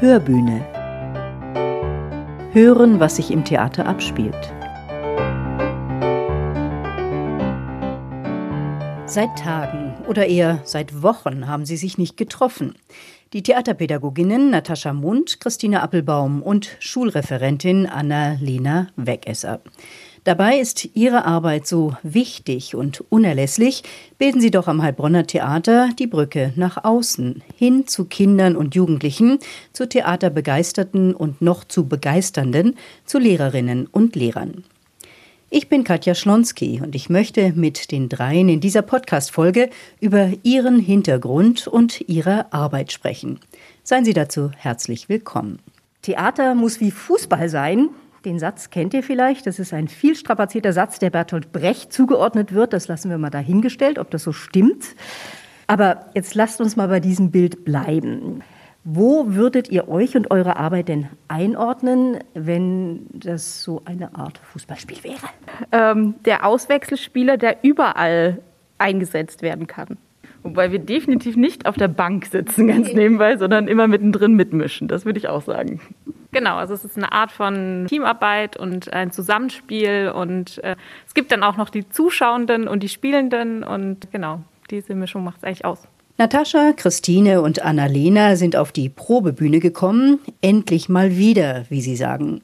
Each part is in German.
Hörbühne. Hören, was sich im Theater abspielt. Seit Tagen oder eher seit Wochen haben sie sich nicht getroffen. Die Theaterpädagoginnen Natascha Mund, Christine Appelbaum und Schulreferentin Anna-Lena Wegesser. Dabei ist ihre Arbeit so wichtig und unerlässlich, bilden sie doch am Heilbronner Theater die Brücke nach außen, hin zu Kindern und Jugendlichen, zu Theaterbegeisterten und noch zu Begeisternden, zu Lehrerinnen und Lehrern. Ich bin Katja Schlonski und ich möchte mit den dreien in dieser Podcast-Folge über ihren Hintergrund und ihre Arbeit sprechen. Seien Sie dazu herzlich willkommen. Theater muss wie Fußball sein, den Satz kennt ihr vielleicht. Das ist ein viel strapazierter Satz, der Bertolt Brecht zugeordnet wird. Das lassen wir mal dahingestellt, ob das so stimmt. Aber jetzt lasst uns mal bei diesem Bild bleiben. Wo würdet ihr euch und eure Arbeit denn einordnen, wenn das so eine Art Fußballspiel wäre? Ähm, der Auswechselspieler, der überall eingesetzt werden kann. Wobei wir definitiv nicht auf der Bank sitzen, ganz nebenbei, sondern immer mittendrin mitmischen. Das würde ich auch sagen. Genau, also es ist eine Art von Teamarbeit und ein Zusammenspiel und äh, es gibt dann auch noch die Zuschauenden und die Spielenden und genau, diese Mischung macht es eigentlich aus. Natascha, Christine und Annalena sind auf die Probebühne gekommen, endlich mal wieder, wie sie sagen.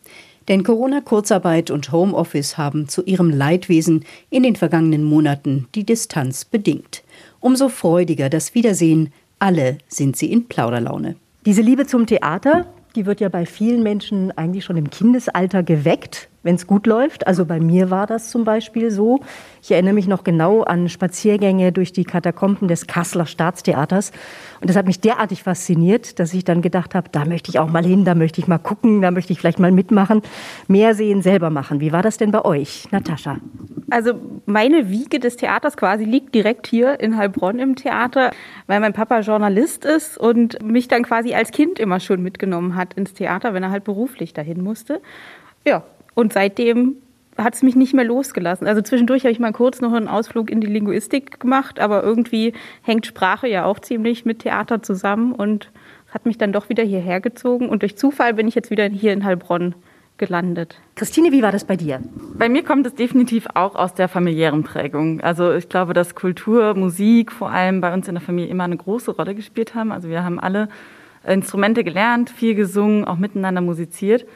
Denn Corona, Kurzarbeit und Homeoffice haben zu ihrem Leidwesen in den vergangenen Monaten die Distanz bedingt. Umso freudiger das Wiedersehen. Alle sind sie in Plauderlaune. Diese Liebe zum Theater, die wird ja bei vielen Menschen eigentlich schon im Kindesalter geweckt wenn es gut läuft. Also bei mir war das zum Beispiel so. Ich erinnere mich noch genau an Spaziergänge durch die Katakomben des Kasseler Staatstheaters. Und das hat mich derartig fasziniert, dass ich dann gedacht habe, da möchte ich auch mal hin, da möchte ich mal gucken, da möchte ich vielleicht mal mitmachen. Mehr sehen, selber machen. Wie war das denn bei euch, Natascha? Also meine Wiege des Theaters quasi liegt direkt hier in Heilbronn im Theater, weil mein Papa Journalist ist und mich dann quasi als Kind immer schon mitgenommen hat ins Theater, wenn er halt beruflich dahin musste. Ja, und seitdem hat es mich nicht mehr losgelassen. Also zwischendurch habe ich mal kurz noch einen Ausflug in die Linguistik gemacht, aber irgendwie hängt Sprache ja auch ziemlich mit Theater zusammen und hat mich dann doch wieder hierher gezogen. Und durch Zufall bin ich jetzt wieder hier in Heilbronn gelandet. Christine, wie war das bei dir? Bei mir kommt es definitiv auch aus der familiären Prägung. Also ich glaube, dass Kultur, Musik vor allem bei uns in der Familie immer eine große Rolle gespielt haben. Also wir haben alle Instrumente gelernt, viel gesungen, auch miteinander musiziert.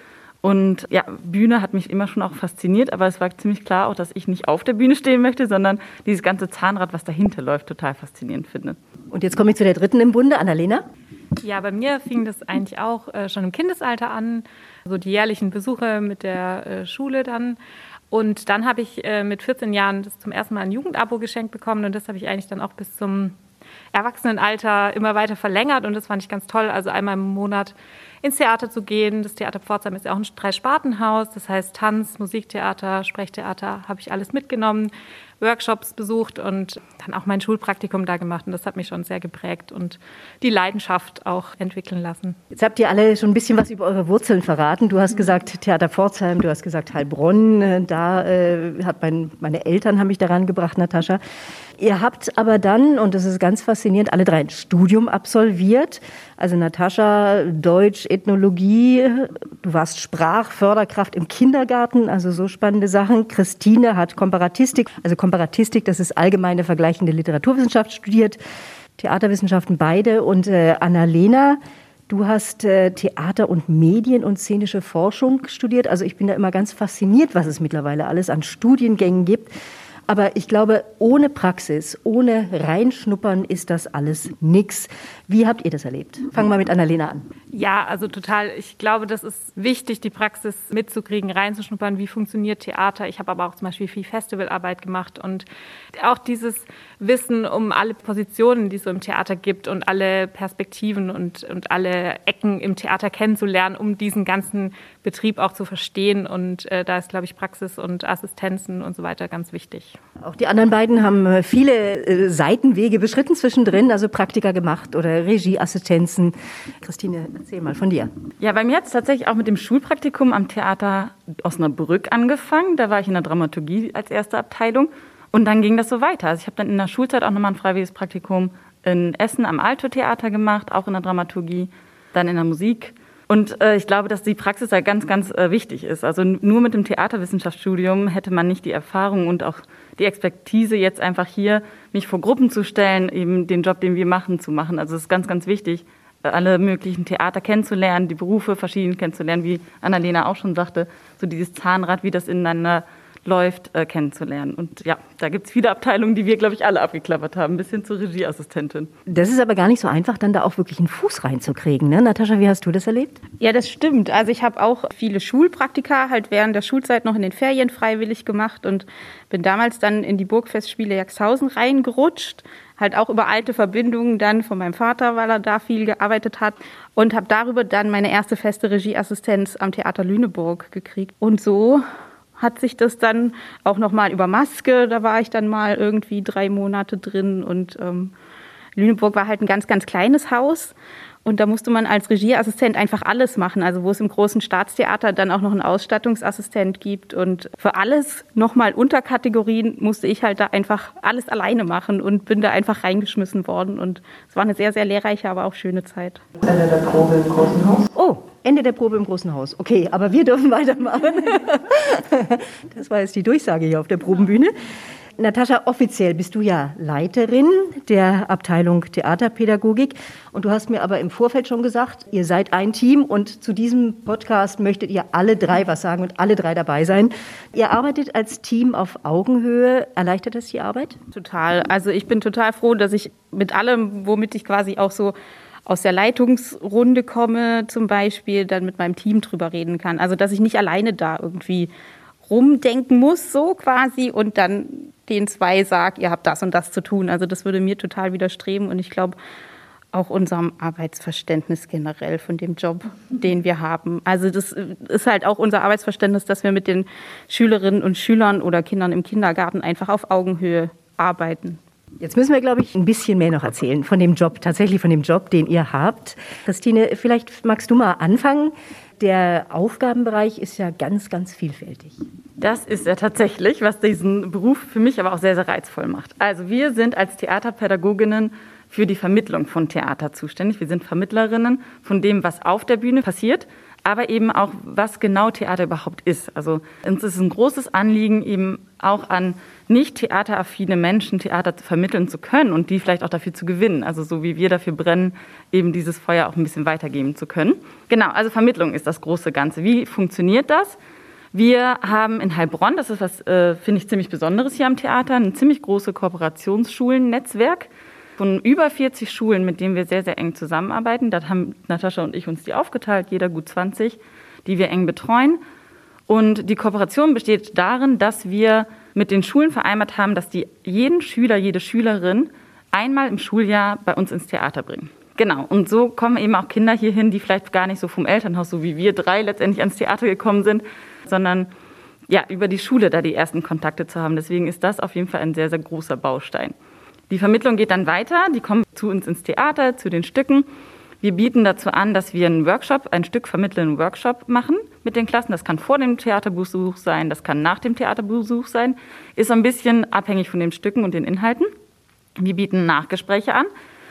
Und ja, Bühne hat mich immer schon auch fasziniert, aber es war ziemlich klar auch, dass ich nicht auf der Bühne stehen möchte, sondern dieses ganze Zahnrad, was dahinter läuft, total faszinierend finde. Und jetzt komme ich zu der dritten im Bunde, Annalena. Ja, bei mir fing das eigentlich auch äh, schon im Kindesalter an, so die jährlichen Besuche mit der äh, Schule dann. Und dann habe ich äh, mit 14 Jahren das zum ersten Mal ein Jugendabo geschenkt bekommen und das habe ich eigentlich dann auch bis zum Erwachsenenalter immer weiter verlängert und das fand ich ganz toll. Also einmal im Monat ins Theater zu gehen. Das Theater Pforzheim ist ja auch ein Dreispartenhaus, das heißt Tanz, Musiktheater, Sprechtheater habe ich alles mitgenommen, Workshops besucht und dann auch mein Schulpraktikum da gemacht und das hat mich schon sehr geprägt und die Leidenschaft auch entwickeln lassen. Jetzt habt ihr alle schon ein bisschen was über eure Wurzeln verraten. Du hast gesagt Theater Pforzheim, du hast gesagt Heilbronn, da äh, hat mein, meine Eltern haben mich daran gebracht, Natascha. Ihr habt aber dann, und das ist ganz faszinierend, alle drei ein Studium absolviert. Also Natascha, Deutsch, Ethnologie. Du warst Sprachförderkraft im Kindergarten, also so spannende Sachen. Christine hat Komparatistik, also Komparatistik, das ist allgemeine vergleichende Literaturwissenschaft studiert. Theaterwissenschaften beide. Und äh, Annalena, Du hast äh, Theater und Medien und szenische Forschung studiert. Also ich bin da immer ganz fasziniert, was es mittlerweile alles an Studiengängen gibt. Aber ich glaube, ohne Praxis, ohne Reinschnuppern ist das alles nichts. Wie habt ihr das erlebt? Fangen wir mit Annalena an. Ja, also total. Ich glaube, das ist wichtig, die Praxis mitzukriegen, reinzuschnuppern. Wie funktioniert Theater? Ich habe aber auch zum Beispiel viel Festivalarbeit gemacht und auch dieses Wissen um alle Positionen, die es so im Theater gibt und alle Perspektiven und, und alle Ecken im Theater kennenzulernen, um diesen ganzen Betrieb auch zu verstehen. Und äh, da ist, glaube ich, Praxis und Assistenzen und so weiter ganz wichtig. Auch die anderen beiden haben äh, viele äh, Seitenwege beschritten zwischendrin, also Praktika gemacht oder Regieassistenzen. Christine, erzähl mal von dir. Ja, bei mir hat es tatsächlich auch mit dem Schulpraktikum am Theater Osnabrück angefangen. Da war ich in der Dramaturgie als erste Abteilung. Und dann ging das so weiter. Also ich habe dann in der Schulzeit auch nochmal ein freiwilliges Praktikum in Essen am Alto Theater gemacht, auch in der Dramaturgie, dann in der Musik Und äh, ich glaube, dass die Praxis da ganz, ganz äh, wichtig ist. Also nur mit dem Theaterwissenschaftsstudium hätte man nicht die Erfahrung und auch die Expertise, jetzt einfach hier mich vor Gruppen zu stellen, eben den Job, den wir machen, zu machen. Also es ist ganz, ganz wichtig, alle möglichen Theater kennenzulernen, die Berufe verschieden kennenzulernen, wie Annalena auch schon sagte, so dieses Zahnrad, wie das ineinander läuft, äh, kennenzulernen. Und ja, da gibt es viele Abteilungen, die wir, glaube ich, alle abgeklappert haben, bis hin zur Regieassistentin. Das ist aber gar nicht so einfach, dann da auch wirklich einen Fuß reinzukriegen. Ne? Natascha, wie hast du das erlebt? Ja, das stimmt. Also ich habe auch viele Schulpraktika halt während der Schulzeit noch in den Ferien freiwillig gemacht und bin damals dann in die Burgfestspiele Jaxhausen reingerutscht halt auch über alte Verbindungen dann von meinem Vater, weil er da viel gearbeitet hat und habe darüber dann meine erste feste Regieassistenz am Theater Lüneburg gekriegt. Und so hat sich das dann auch noch mal über Maske, da war ich dann mal irgendwie drei Monate drin und ähm, Lüneburg war halt ein ganz, ganz kleines Haus und da musste man als Regieassistent einfach alles machen. Also wo es im großen Staatstheater dann auch noch einen Ausstattungsassistent gibt. Und für alles nochmal Unterkategorien musste ich halt da einfach alles alleine machen und bin da einfach reingeschmissen worden. Und es war eine sehr, sehr lehrreiche, aber auch schöne Zeit. Ende der Probe im großen Haus. Oh, Ende der Probe im großen Haus. Okay, aber wir dürfen weitermachen. Das war jetzt die Durchsage hier auf der Probenbühne. Natascha, offiziell bist du ja Leiterin der Abteilung Theaterpädagogik. Und du hast mir aber im Vorfeld schon gesagt, ihr seid ein Team und zu diesem Podcast möchtet ihr alle drei was sagen und alle drei dabei sein. Ihr arbeitet als Team auf Augenhöhe. Erleichtert das die Arbeit? Total. Also ich bin total froh, dass ich mit allem, womit ich quasi auch so aus der Leitungsrunde komme, zum Beispiel, dann mit meinem Team drüber reden kann. Also dass ich nicht alleine da irgendwie rumdenken muss, so quasi, und dann den zwei sage, ihr habt das und das zu tun. Also das würde mir total widerstreben und ich glaube auch unserem Arbeitsverständnis generell von dem Job, den wir haben. Also das ist halt auch unser Arbeitsverständnis, dass wir mit den Schülerinnen und Schülern oder Kindern im Kindergarten einfach auf Augenhöhe arbeiten. Jetzt müssen wir, glaube ich, ein bisschen mehr noch erzählen von dem Job, tatsächlich von dem Job, den ihr habt. Christine, vielleicht magst du mal anfangen. Der Aufgabenbereich ist ja ganz, ganz vielfältig. Das ist er tatsächlich, was diesen Beruf für mich aber auch sehr, sehr reizvoll macht. Also wir sind als Theaterpädagoginnen für die Vermittlung von Theater zuständig. Wir sind Vermittlerinnen von dem, was auf der Bühne passiert, aber eben auch, was genau Theater überhaupt ist. Also uns ist ein großes Anliegen, eben auch an nicht theateraffine Menschen Theater vermitteln zu können und die vielleicht auch dafür zu gewinnen. Also so wie wir dafür brennen, eben dieses Feuer auch ein bisschen weitergeben zu können. Genau, also Vermittlung ist das große Ganze. Wie funktioniert das? Wir haben in Heilbronn, das ist was, äh, finde ich, ziemlich Besonderes hier am Theater, ein ziemlich großes Kooperationsschulennnetzwerk von über 40 Schulen, mit denen wir sehr, sehr eng zusammenarbeiten. Da haben Natascha und ich uns die aufgeteilt, jeder gut 20, die wir eng betreuen. Und die Kooperation besteht darin, dass wir mit den Schulen vereinbart haben, dass die jeden Schüler, jede Schülerin einmal im Schuljahr bei uns ins Theater bringen. Genau, und so kommen eben auch Kinder hierhin, die vielleicht gar nicht so vom Elternhaus, so wie wir drei letztendlich ans Theater gekommen sind, sondern ja, über die Schule da die ersten Kontakte zu haben. Deswegen ist das auf jeden Fall ein sehr, sehr großer Baustein. Die Vermittlung geht dann weiter, die kommen zu uns ins Theater, zu den Stücken. Wir bieten dazu an, dass wir einen Workshop, ein Stück vermittelnden Workshop machen mit den Klassen. Das kann vor dem Theaterbesuch sein, das kann nach dem Theaterbesuch sein. Ist so ein bisschen abhängig von den Stücken und den Inhalten. Wir bieten Nachgespräche an.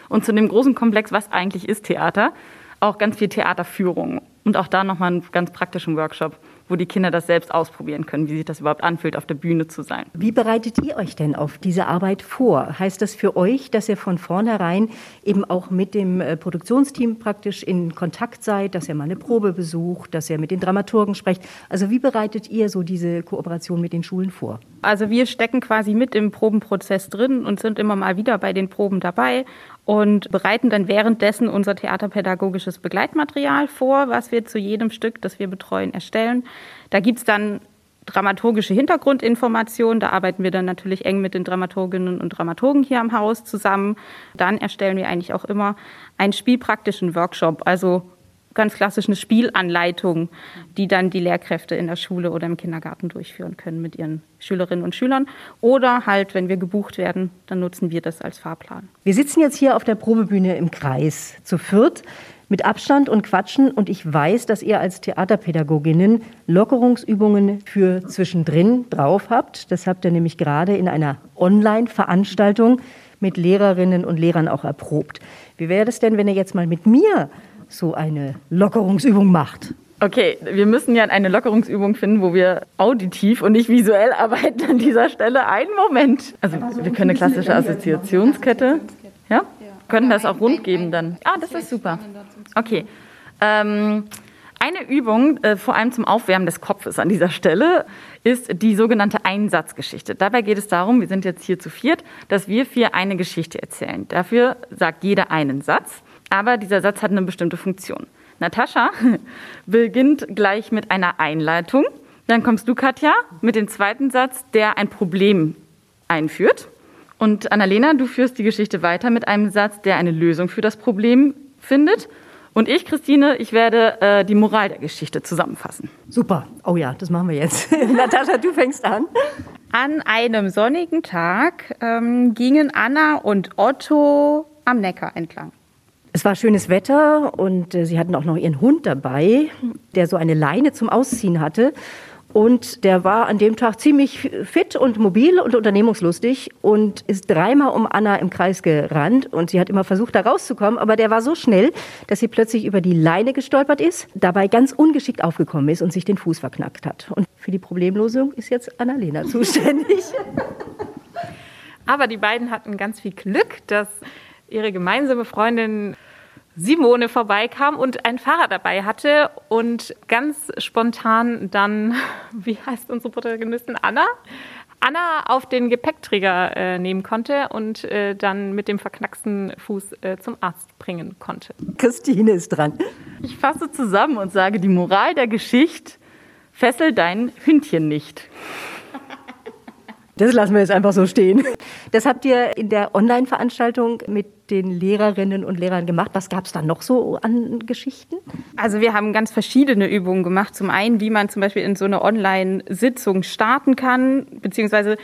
Und zu dem großen Komplex, was eigentlich ist Theater, auch ganz viel Theaterführung. Und auch da nochmal einen ganz praktischen Workshop wo die Kinder das selbst ausprobieren können, wie sich das überhaupt anfühlt, auf der Bühne zu sein. Wie bereitet ihr euch denn auf diese Arbeit vor? Heißt das für euch, dass ihr von vornherein eben auch mit dem äh, Produktionsteam praktisch in Kontakt seid, dass ihr mal eine Probe besucht, dass ihr mit den Dramaturgen sprecht? Also wie bereitet ihr so diese Kooperation mit den Schulen vor? Also wir stecken quasi mit im Probenprozess drin und sind immer mal wieder bei den Proben dabei und bereiten dann währenddessen unser theaterpädagogisches Begleitmaterial vor, was wir zu jedem Stück, das wir betreuen, erstellen. Da gibt es dann dramaturgische Hintergrundinformationen. Da arbeiten wir dann natürlich eng mit den Dramaturginnen und Dramaturgen hier am Haus zusammen. Dann erstellen wir eigentlich auch immer einen spielpraktischen Workshop, also ganz klassisch eine Spielanleitung, die dann die Lehrkräfte in der Schule oder im Kindergarten durchführen können mit ihren Schülerinnen und Schülern. Oder halt, wenn wir gebucht werden, dann nutzen wir das als Fahrplan. Wir sitzen jetzt hier auf der Probebühne im Kreis zu viert mit Abstand und Quatschen und ich weiß, dass ihr als Theaterpädagoginnen Lockerungsübungen für zwischendrin drauf habt. Das habt ihr nämlich gerade in einer Online-Veranstaltung mit Lehrerinnen und Lehrern auch erprobt. Wie wäre es denn, wenn ihr jetzt mal mit mir so eine Lockerungsübung macht. Okay, wir müssen ja eine Lockerungsübung finden, wo wir auditiv und nicht visuell arbeiten an dieser Stelle. Einen Moment. Also wir können eine klassische Assoziationskette. Ja? Können das auch rund geben dann. Ah, das ist super. Okay. Ähm, eine Übung, äh, vor allem zum Aufwärmen des Kopfes an dieser Stelle, ist die sogenannte Einsatzgeschichte. Dabei geht es darum, wir sind jetzt hier zu viert, dass wir vier eine Geschichte erzählen. Dafür sagt jeder einen Satz, aber dieser Satz hat eine bestimmte Funktion. Natascha beginnt gleich mit einer Einleitung. Dann kommst du, Katja, mit dem zweiten Satz, der ein Problem einführt. Und Annalena, du führst die Geschichte weiter mit einem Satz, der eine Lösung für das Problem findet. Und ich, Christine, ich werde äh, die Moral der Geschichte zusammenfassen. Super. Oh ja, das machen wir jetzt. Natascha, du fängst an. An einem sonnigen Tag ähm, gingen Anna und Otto am Neckar entlang. Es war schönes Wetter und äh, sie hatten auch noch ihren Hund dabei, der so eine Leine zum Ausziehen hatte. Und der war an dem Tag ziemlich fit und mobil und unternehmungslustig und ist dreimal um Anna im Kreis gerannt. Und sie hat immer versucht, da rauszukommen, aber der war so schnell, dass sie plötzlich über die Leine gestolpert ist, dabei ganz ungeschickt aufgekommen ist und sich den Fuß verknackt hat. Und für die Problemlösung ist jetzt Annalena zuständig. Aber die beiden hatten ganz viel Glück, dass ihre gemeinsame Freundin Simone vorbeikam und ein Fahrrad dabei hatte und ganz spontan dann, wie heißt unsere Protagonistin Anna? Anna auf den Gepäckträger äh, nehmen konnte und äh, dann mit dem verknacksten Fuß äh, zum Arzt bringen konnte. Christine ist dran. Ich fasse zusammen und sage, die Moral der Geschichte, fessel dein Hündchen nicht. Das lassen wir jetzt einfach so stehen. Das habt ihr in der Online-Veranstaltung mit den Lehrerinnen und Lehrern gemacht. Was gab es da noch so an Geschichten? Also wir haben ganz verschiedene Übungen gemacht. Zum einen, wie man zum Beispiel in so eine Online-Sitzung starten kann, beziehungsweise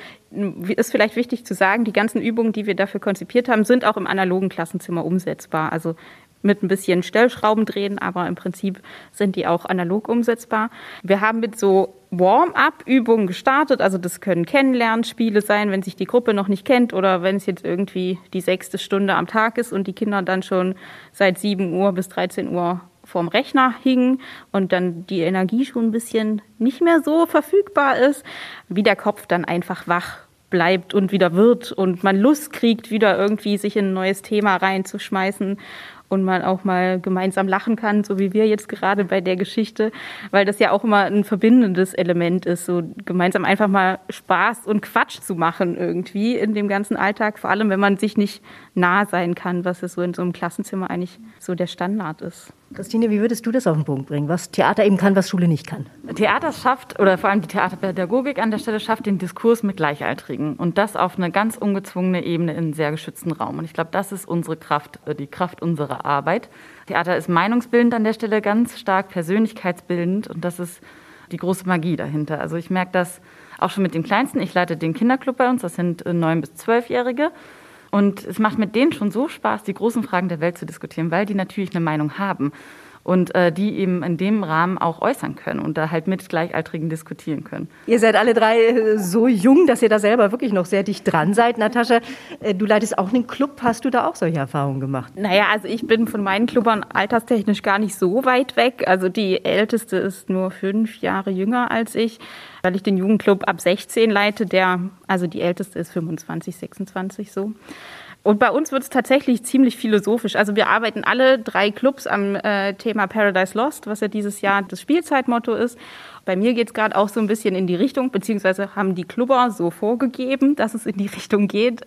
ist vielleicht wichtig zu sagen, die ganzen Übungen, die wir dafür konzipiert haben, sind auch im analogen Klassenzimmer umsetzbar. Also mit ein bisschen Stellschrauben drehen, aber im Prinzip sind die auch analog umsetzbar. Wir haben mit so Warm-up-Übungen gestartet, also das können Kennenlernspiele sein, wenn sich die Gruppe noch nicht kennt oder wenn es jetzt irgendwie die sechste Stunde am Tag ist und die Kinder dann schon seit 7 Uhr bis 13 Uhr vorm Rechner hingen und dann die Energie schon ein bisschen nicht mehr so verfügbar ist, wie der Kopf dann einfach wach bleibt und wieder wird und man Lust kriegt, wieder irgendwie sich in ein neues Thema reinzuschmeißen und man auch mal gemeinsam lachen kann, so wie wir jetzt gerade bei der Geschichte, weil das ja auch immer ein verbindendes Element ist, so gemeinsam einfach mal Spaß und Quatsch zu machen irgendwie in dem ganzen Alltag, vor allem wenn man sich nicht nah sein kann, was es so in so einem Klassenzimmer eigentlich so der Standard ist. Christine, wie würdest du das auf den Punkt bringen, was Theater eben kann, was Schule nicht kann? Theater schafft, oder vor allem die Theaterpädagogik an der Stelle schafft den Diskurs mit Gleichaltrigen und das auf eine ganz ungezwungene Ebene in einem sehr geschützten Raum. Und ich glaube, das ist unsere Kraft, äh, die Kraft unserer Arbeit. Theater ist meinungsbildend an der Stelle, ganz stark persönlichkeitsbildend und das ist die große Magie dahinter. Also ich merke das auch schon mit den Kleinsten. Ich leite den Kinderclub bei uns, das sind äh, neun bis zwölfjährige. Und es macht mit denen schon so Spaß, die großen Fragen der Welt zu diskutieren, weil die natürlich eine Meinung haben und äh, die eben in dem Rahmen auch äußern können und da halt mit Gleichaltrigen diskutieren können. Ihr seid alle drei äh, so jung, dass ihr da selber wirklich noch sehr dicht dran seid. Natascha, äh, du leitest auch einen Club. Hast du da auch solche Erfahrungen gemacht? Naja, also ich bin von meinen Clubbern alterstechnisch gar nicht so weit weg. Also die älteste ist nur fünf Jahre jünger als ich, weil ich den Jugendclub ab 16 leite. Der, also die älteste ist 25, 26 so. Und bei uns wird es tatsächlich ziemlich philosophisch. Also wir arbeiten alle drei Clubs am äh, Thema Paradise Lost, was ja dieses Jahr das Spielzeitmotto ist. Bei mir geht es gerade auch so ein bisschen in die Richtung, beziehungsweise haben die Clubber so vorgegeben, dass es in die Richtung geht,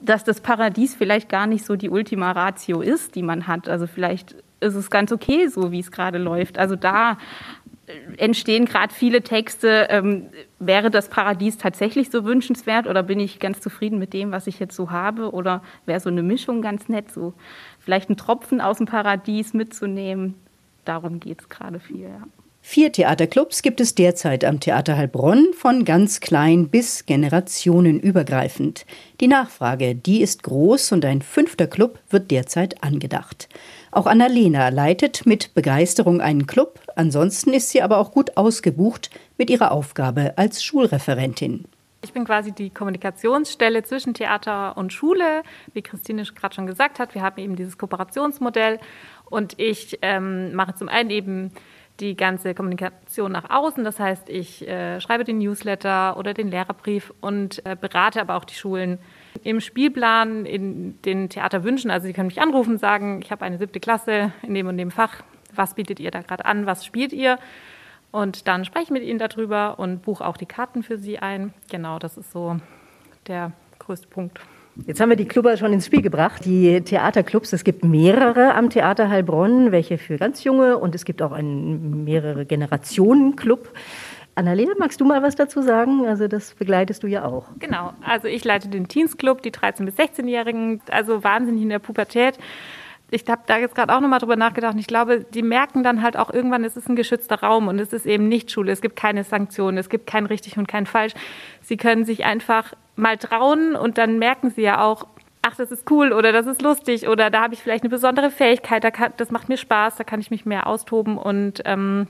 dass das Paradies vielleicht gar nicht so die Ultima Ratio ist, die man hat. Also vielleicht ist es ganz okay, so wie es gerade läuft. Also da entstehen gerade viele Texte, ähm, wäre das Paradies tatsächlich so wünschenswert oder bin ich ganz zufrieden mit dem, was ich jetzt so habe? Oder wäre so eine Mischung ganz nett, so vielleicht einen Tropfen aus dem Paradies mitzunehmen? Darum geht es gerade viel. Ja. Vier Theaterclubs gibt es derzeit am Theater Heilbronn, von ganz klein bis generationenübergreifend. Die Nachfrage, die ist groß und ein fünfter Club wird derzeit angedacht. Auch Annalena leitet mit Begeisterung einen Club, ansonsten ist sie aber auch gut ausgebucht mit ihrer Aufgabe als Schulreferentin. Ich bin quasi die Kommunikationsstelle zwischen Theater und Schule, wie Christine gerade schon gesagt hat. Wir haben eben dieses Kooperationsmodell und ich ähm, mache zum einen eben die ganze Kommunikation nach außen. Das heißt, ich äh, schreibe den Newsletter oder den Lehrerbrief und äh, berate aber auch die Schulen im Spielplan, in den Theaterwünschen. Also Sie können mich anrufen, sagen, ich habe eine siebte Klasse in dem und dem Fach. Was bietet ihr da gerade an? Was spielt ihr? Und dann spreche ich mit ihnen darüber und buche auch die Karten für sie ein. Genau, das ist so der größte Punkt. Jetzt haben wir die Clubber schon ins Spiel gebracht, die Theaterclubs. Es gibt mehrere am Theater Heilbronn, welche für ganz junge und es gibt auch einen mehrere Generationen Club. Annalena, magst du mal was dazu sagen? Also das begleitest du ja auch. Genau, also ich leite den Teens Club, die 13- bis 16-Jährigen, also wahnsinnig in der Pubertät ich habe da jetzt gerade auch nochmal drüber nachgedacht. Ich glaube, die merken dann halt auch irgendwann, es ist ein geschützter Raum und es ist eben nicht Schule. Es gibt keine Sanktionen, es gibt kein richtig und kein falsch. Sie können sich einfach mal trauen und dann merken sie ja auch, ach, das ist cool oder das ist lustig oder da habe ich vielleicht eine besondere Fähigkeit, das macht mir Spaß, da kann ich mich mehr austoben und ähm,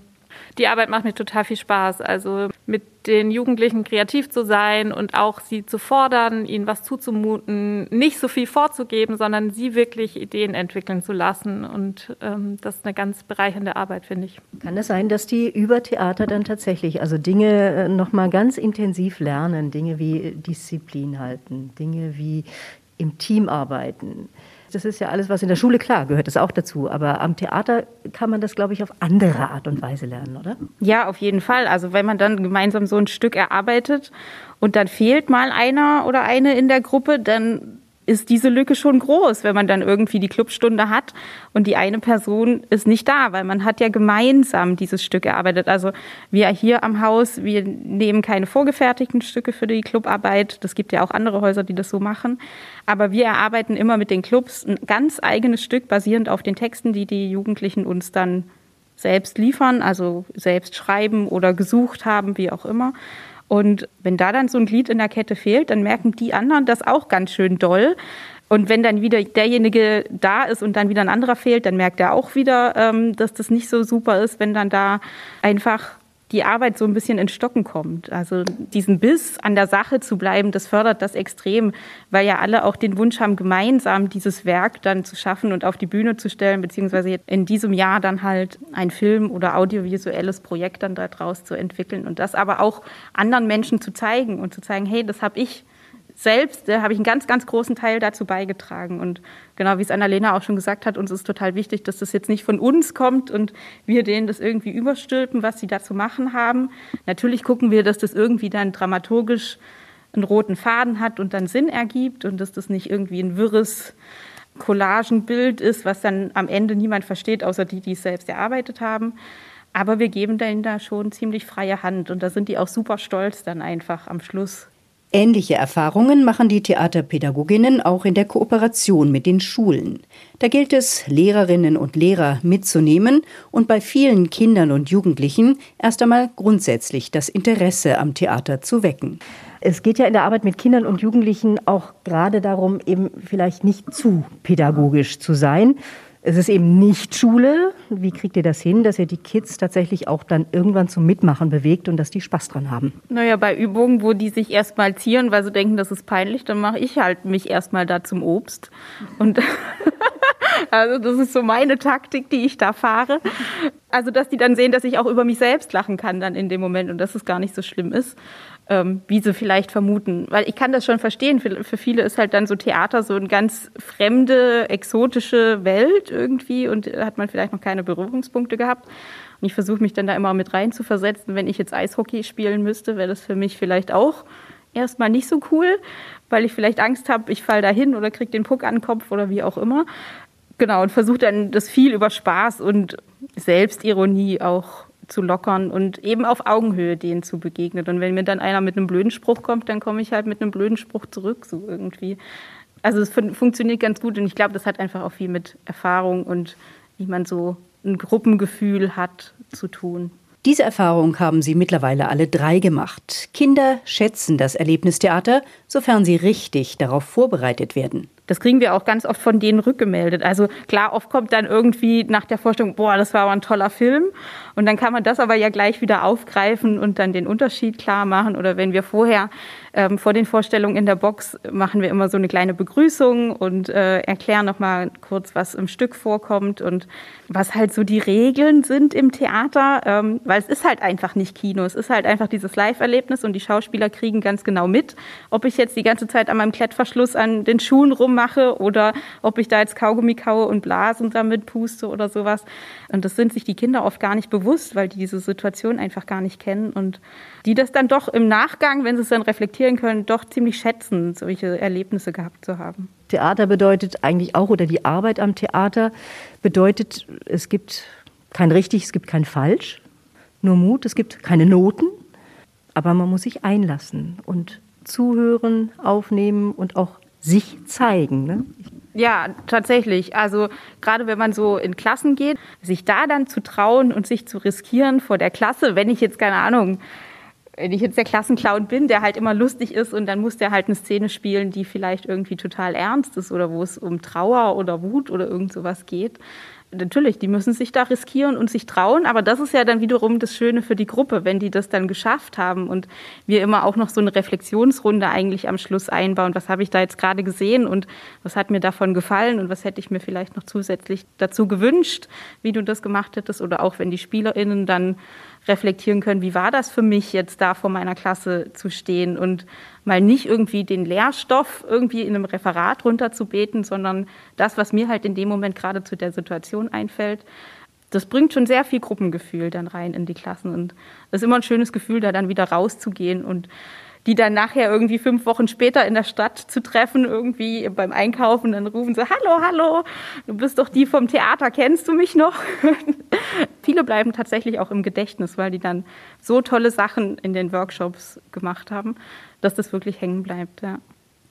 die Arbeit macht mir total viel Spaß. Also mit den Jugendlichen kreativ zu sein und auch sie zu fordern, ihnen was zuzumuten, nicht so viel vorzugeben, sondern sie wirklich Ideen entwickeln zu lassen. Und ähm, das ist eine ganz bereichernde Arbeit, finde ich. Kann es sein, dass die über Theater dann tatsächlich also Dinge äh, nochmal ganz intensiv lernen, Dinge wie Disziplin halten, Dinge wie im Team arbeiten? Das ist ja alles, was in der Schule klar gehört, das auch dazu. Aber am Theater kann man das, glaube ich, auf andere Art und Weise lernen, oder? Ja, auf jeden Fall. Also wenn man dann gemeinsam so ein Stück erarbeitet und dann fehlt mal einer oder eine in der Gruppe, dann ist diese Lücke schon groß, wenn man dann irgendwie die Clubstunde hat und die eine Person ist nicht da, weil man hat ja gemeinsam dieses Stück erarbeitet. Also wir hier am Haus, wir nehmen keine vorgefertigten Stücke für die Clubarbeit. Das gibt ja auch andere Häuser, die das so machen. Aber wir erarbeiten immer mit den Clubs ein ganz eigenes Stück, basierend auf den Texten, die die Jugendlichen uns dann selbst liefern, also selbst schreiben oder gesucht haben, wie auch immer. Und wenn da dann so ein Glied in der Kette fehlt, dann merken die anderen das auch ganz schön doll. Und wenn dann wieder derjenige da ist und dann wieder ein anderer fehlt, dann merkt er auch wieder, ähm, dass das nicht so super ist, wenn dann da einfach die Arbeit so ein bisschen in Stocken kommt. Also diesen Biss an der Sache zu bleiben, das fördert das extrem, weil ja alle auch den Wunsch haben, gemeinsam dieses Werk dann zu schaffen und auf die Bühne zu stellen, beziehungsweise in diesem Jahr dann halt ein Film oder audiovisuelles Projekt dann daraus zu entwickeln und das aber auch anderen Menschen zu zeigen und zu zeigen, hey, das habe ich selbst äh, habe ich einen ganz, ganz großen Teil dazu beigetragen. Und genau wie es Annalena auch schon gesagt hat, uns ist total wichtig, dass das jetzt nicht von uns kommt und wir denen das irgendwie überstülpen, was sie da zu machen haben. Natürlich gucken wir, dass das irgendwie dann dramaturgisch einen roten Faden hat und dann Sinn ergibt und dass das nicht irgendwie ein wirres Collagenbild ist, was dann am Ende niemand versteht, außer die, die es selbst erarbeitet haben. Aber wir geben denen da schon ziemlich freie Hand und da sind die auch super stolz dann einfach am Schluss Ähnliche Erfahrungen machen die Theaterpädagoginnen auch in der Kooperation mit den Schulen. Da gilt es, Lehrerinnen und Lehrer mitzunehmen und bei vielen Kindern und Jugendlichen erst einmal grundsätzlich das Interesse am Theater zu wecken. Es geht ja in der Arbeit mit Kindern und Jugendlichen auch gerade darum, eben vielleicht nicht zu pädagogisch zu sein, es ist eben nicht Schule. Wie kriegt ihr das hin, dass ihr die Kids tatsächlich auch dann irgendwann zum Mitmachen bewegt und dass die Spaß dran haben? Naja, bei Übungen, wo die sich erstmal zieren, weil sie denken, das ist peinlich, dann mache ich halt mich erstmal da zum Obst. Und also das ist so meine Taktik, die ich da fahre. Also, dass die dann sehen, dass ich auch über mich selbst lachen kann dann in dem Moment und dass es gar nicht so schlimm ist ähm, wie sie vielleicht vermuten. Weil ich kann das schon verstehen, für, für viele ist halt dann so Theater so eine ganz fremde, exotische Welt irgendwie und hat man vielleicht noch keine Berührungspunkte gehabt. Und ich versuche mich dann da immer mit rein zu versetzen. Wenn ich jetzt Eishockey spielen müsste, wäre das für mich vielleicht auch erstmal nicht so cool, weil ich vielleicht Angst habe, ich falle dahin oder kriege den Puck an den Kopf oder wie auch immer. Genau, und versuche dann das viel über Spaß und Selbstironie auch zu lockern und eben auf Augenhöhe denen zu begegnen. Und wenn mir dann einer mit einem blöden Spruch kommt, dann komme ich halt mit einem blöden Spruch zurück, so irgendwie. Also es fun funktioniert ganz gut und ich glaube, das hat einfach auch viel mit Erfahrung und wie man so ein Gruppengefühl hat zu tun. Diese Erfahrung haben sie mittlerweile alle drei gemacht. Kinder schätzen das Erlebnistheater, sofern sie richtig darauf vorbereitet werden. das kriegen wir auch ganz oft von denen rückgemeldet. Also klar, oft kommt dann irgendwie nach der Vorstellung, boah, das war aber ein toller Film. Und dann kann man das aber ja gleich wieder aufgreifen und dann den Unterschied klar machen. Oder wenn wir vorher ähm, vor den Vorstellungen in der Box machen wir immer so eine kleine Begrüßung und äh, erklären nochmal kurz, was im Stück vorkommt und was halt so die Regeln sind im Theater, ähm, weil es ist halt einfach nicht Kino, es ist halt einfach dieses Live-Erlebnis und die Schauspieler kriegen ganz genau mit, ob ich jetzt die ganze Zeit an meinem Klettverschluss an den Schuhen rummache oder ob ich da jetzt Kaugummi kaue und Blasen damit puste oder sowas. Und das sind sich die Kinder oft gar nicht bewusst, weil die diese Situation einfach gar nicht kennen und die das dann doch im Nachgang, wenn sie es dann reflektieren können, doch ziemlich schätzen, solche Erlebnisse gehabt zu haben. Theater bedeutet eigentlich auch, oder die Arbeit am Theater bedeutet, es gibt kein richtig, es gibt kein falsch, nur Mut, es gibt keine Noten, aber man muss sich einlassen und zuhören, aufnehmen und auch sich zeigen. Ne? Ja, tatsächlich. Also gerade wenn man so in Klassen geht, sich da dann zu trauen und sich zu riskieren vor der Klasse, wenn ich jetzt keine Ahnung, wenn ich jetzt der Klassenclown bin, der halt immer lustig ist und dann muss der halt eine Szene spielen, die vielleicht irgendwie total ernst ist oder wo es um Trauer oder Wut oder irgend sowas geht, natürlich, die müssen sich da riskieren und sich trauen, aber das ist ja dann wiederum das Schöne für die Gruppe, wenn die das dann geschafft haben und wir immer auch noch so eine Reflexionsrunde eigentlich am Schluss einbauen. Was habe ich da jetzt gerade gesehen und was hat mir davon gefallen und was hätte ich mir vielleicht noch zusätzlich dazu gewünscht, wie du das gemacht hättest oder auch wenn die SpielerInnen dann reflektieren können, wie war das für mich jetzt da vor meiner Klasse zu stehen und mal nicht irgendwie den Lehrstoff irgendwie in einem Referat runterzubeten, sondern das, was mir halt in dem Moment gerade zu der Situation einfällt. Das bringt schon sehr viel Gruppengefühl dann rein in die Klassen und es ist immer ein schönes Gefühl, da dann wieder rauszugehen und die dann nachher irgendwie fünf Wochen später in der Stadt zu treffen, irgendwie beim Einkaufen, dann rufen sie, hallo, hallo, du bist doch die vom Theater, kennst du mich noch? Viele bleiben tatsächlich auch im Gedächtnis, weil die dann so tolle Sachen in den Workshops gemacht haben, dass das wirklich hängen bleibt. Ja.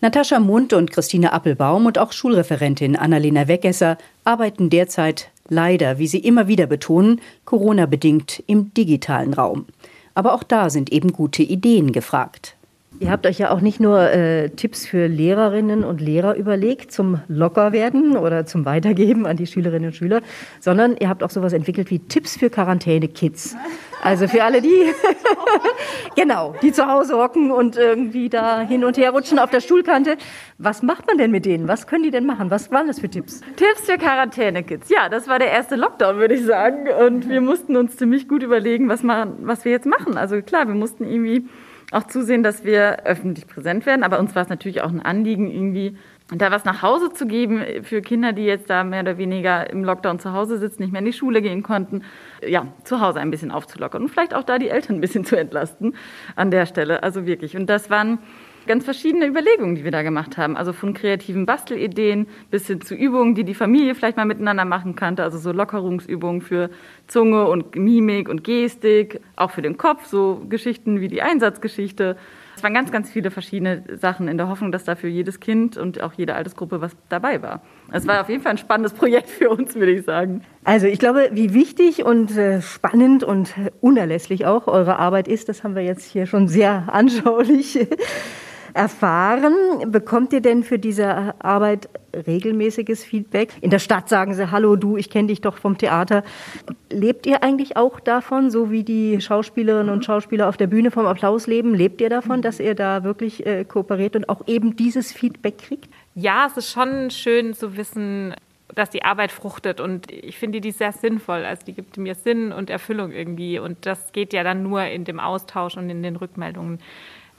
Natascha Mund und Christine Appelbaum und auch Schulreferentin Annalena Weggesser arbeiten derzeit leider, wie sie immer wieder betonen, Corona-bedingt im digitalen Raum. Aber auch da sind eben gute Ideen gefragt. Ihr habt euch ja auch nicht nur äh, Tipps für Lehrerinnen und Lehrer überlegt zum Lockerwerden oder zum Weitergeben an die Schülerinnen und Schüler, sondern ihr habt auch sowas entwickelt wie Tipps für Quarantäne-Kids. Also für alle die, genau, die zu Hause hocken und irgendwie da hin und her rutschen auf der Stuhlkante. Was macht man denn mit denen? Was können die denn machen? Was waren das für Tipps? Tipps für Quarantäne-Kids. Ja, das war der erste Lockdown, würde ich sagen. Und wir mussten uns ziemlich gut überlegen, was, man, was wir jetzt machen. Also klar, wir mussten irgendwie auch zusehen, dass wir öffentlich präsent werden. Aber uns war es natürlich auch ein Anliegen, irgendwie da was nach Hause zu geben für Kinder, die jetzt da mehr oder weniger im Lockdown zu Hause sitzen, nicht mehr in die Schule gehen konnten. Ja, zu Hause ein bisschen aufzulockern und vielleicht auch da die Eltern ein bisschen zu entlasten an der Stelle. Also wirklich. Und das waren ganz verschiedene Überlegungen, die wir da gemacht haben. Also von kreativen Bastelideen bis hin zu Übungen, die die Familie vielleicht mal miteinander machen könnte. Also so Lockerungsübungen für Zunge und Mimik und Gestik, auch für den Kopf, so Geschichten wie die Einsatzgeschichte. Es waren ganz, ganz viele verschiedene Sachen in der Hoffnung, dass da für jedes Kind und auch jede Altersgruppe was dabei war. Es war auf jeden Fall ein spannendes Projekt für uns, würde ich sagen. Also ich glaube, wie wichtig und äh, spannend und unerlässlich auch eure Arbeit ist, das haben wir jetzt hier schon sehr anschaulich erfahren. Bekommt ihr denn für diese Arbeit regelmäßiges Feedback? In der Stadt sagen sie, hallo du, ich kenne dich doch vom Theater. Lebt ihr eigentlich auch davon, so wie die Schauspielerinnen und Schauspieler auf der Bühne vom Applaus leben? Lebt ihr davon, dass ihr da wirklich äh, kooperiert und auch eben dieses Feedback kriegt? Ja, es ist schon schön zu wissen, dass die Arbeit fruchtet und ich finde die sehr sinnvoll. Also die gibt mir Sinn und Erfüllung irgendwie und das geht ja dann nur in dem Austausch und in den Rückmeldungen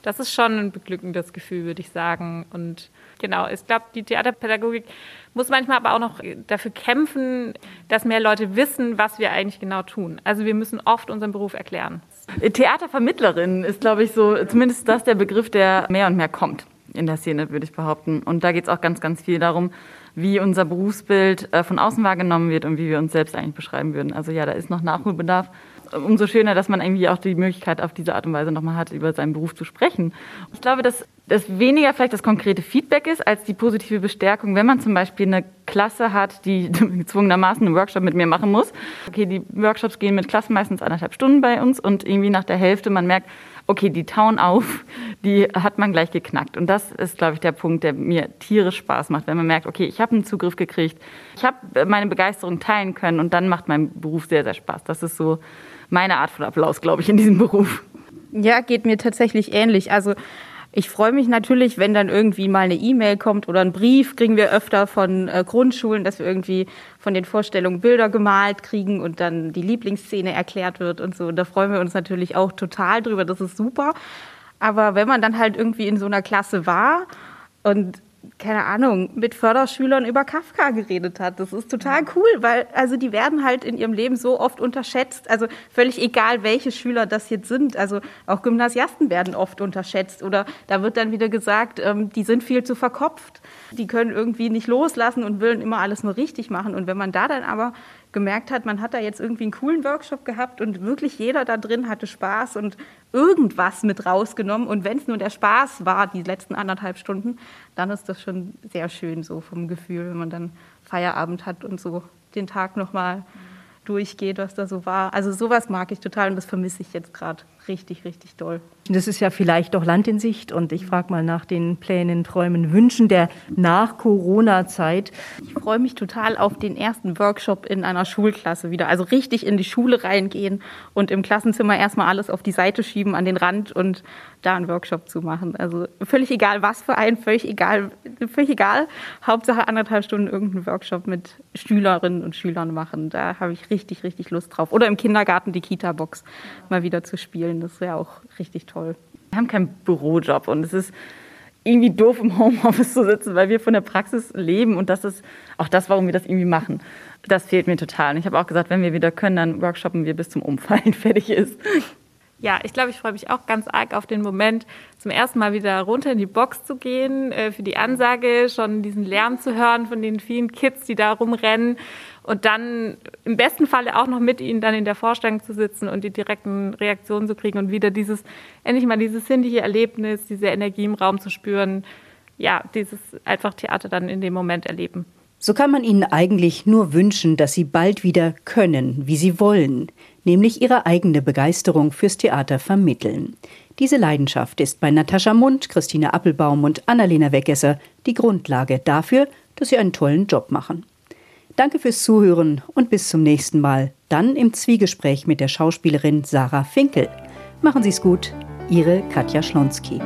das ist schon ein beglückendes Gefühl, würde ich sagen. Und genau, ich glaube, die Theaterpädagogik muss manchmal aber auch noch dafür kämpfen, dass mehr Leute wissen, was wir eigentlich genau tun. Also wir müssen oft unseren Beruf erklären. Theatervermittlerin ist, glaube ich, so zumindest das der Begriff, der mehr und mehr kommt in der Szene, würde ich behaupten. Und da geht es auch ganz, ganz viel darum, wie unser Berufsbild äh, von außen wahrgenommen wird und wie wir uns selbst eigentlich beschreiben würden. Also ja, da ist noch Nachholbedarf umso schöner, dass man irgendwie auch die Möglichkeit auf diese Art und Weise nochmal hat, über seinen Beruf zu sprechen. Ich glaube, dass das weniger vielleicht das konkrete Feedback ist, als die positive Bestärkung, wenn man zum Beispiel eine Klasse hat, die gezwungenermaßen einen Workshop mit mir machen muss. Okay, die Workshops gehen mit Klassen meistens anderthalb Stunden bei uns und irgendwie nach der Hälfte man merkt, okay, die tauen auf, die hat man gleich geknackt. Und das ist, glaube ich, der Punkt, der mir tierisch Spaß macht, wenn man merkt, okay, ich habe einen Zugriff gekriegt, ich habe meine Begeisterung teilen können und dann macht mein Beruf sehr, sehr Spaß. Das ist so meine Art von Applaus, glaube ich, in diesem Beruf. Ja, geht mir tatsächlich ähnlich. Also ich freue mich natürlich, wenn dann irgendwie mal eine E-Mail kommt oder ein Brief, kriegen wir öfter von äh, Grundschulen, dass wir irgendwie von den Vorstellungen Bilder gemalt kriegen und dann die Lieblingsszene erklärt wird und so. Und da freuen wir uns natürlich auch total drüber, das ist super. Aber wenn man dann halt irgendwie in so einer Klasse war und keine Ahnung, mit Förderschülern über Kafka geredet hat. Das ist total cool, weil also die werden halt in ihrem Leben so oft unterschätzt. Also völlig egal, welche Schüler das jetzt sind. Also auch Gymnasiasten werden oft unterschätzt. Oder da wird dann wieder gesagt, ähm, die sind viel zu verkopft. Die können irgendwie nicht loslassen und wollen immer alles nur richtig machen. Und wenn man da dann aber gemerkt hat, man hat da jetzt irgendwie einen coolen Workshop gehabt und wirklich jeder da drin hatte Spaß und irgendwas mit rausgenommen. Und wenn es nur der Spaß war, die letzten anderthalb Stunden, dann ist das schon sehr schön so vom Gefühl, wenn man dann Feierabend hat und so den Tag nochmal durchgeht, was da so war. Also sowas mag ich total und das vermisse ich jetzt gerade richtig, richtig doll. Das ist ja vielleicht doch Land in Sicht und ich frage mal nach den Plänen, Träumen, Wünschen der Nach-Corona-Zeit. Ich freue mich total auf den ersten Workshop in einer Schulklasse wieder. Also richtig in die Schule reingehen und im Klassenzimmer erstmal alles auf die Seite schieben, an den Rand und da einen Workshop zu machen. Also völlig egal, was für einen, völlig egal, völlig egal. Hauptsache anderthalb Stunden irgendeinen Workshop mit Schülerinnen und Schülern machen. Da habe ich richtig, richtig Lust drauf. Oder im Kindergarten die Kita-Box mal wieder zu spielen. Das wäre auch richtig toll. Wir haben keinen Bürojob und es ist irgendwie doof im Homeoffice zu sitzen, weil wir von der Praxis leben und das ist auch das, warum wir das irgendwie machen. Das fehlt mir total. Und ich habe auch gesagt, wenn wir wieder können, dann workshoppen wir bis zum Umfallen fertig ist. Ja, ich glaube, ich freue mich auch ganz arg auf den Moment, zum ersten Mal wieder runter in die Box zu gehen, äh, für die Ansage, schon diesen Lärm zu hören von den vielen Kids, die da rumrennen und dann im besten Falle auch noch mit ihnen dann in der Vorstellung zu sitzen und die direkten Reaktionen zu kriegen und wieder dieses, endlich mal dieses sinnliche Erlebnis, diese Energie im Raum zu spüren, ja, dieses einfach Theater dann in dem Moment erleben. So kann man ihnen eigentlich nur wünschen, dass sie bald wieder können, wie sie wollen, nämlich ihre eigene Begeisterung fürs Theater vermitteln. Diese Leidenschaft ist bei Natascha Mund, Christine Appelbaum und Annalena Weggesser die Grundlage dafür, dass sie einen tollen Job machen. Danke fürs Zuhören und bis zum nächsten Mal, dann im Zwiegespräch mit der Schauspielerin Sarah Finkel. Machen Sie es gut, Ihre Katja Schlonski.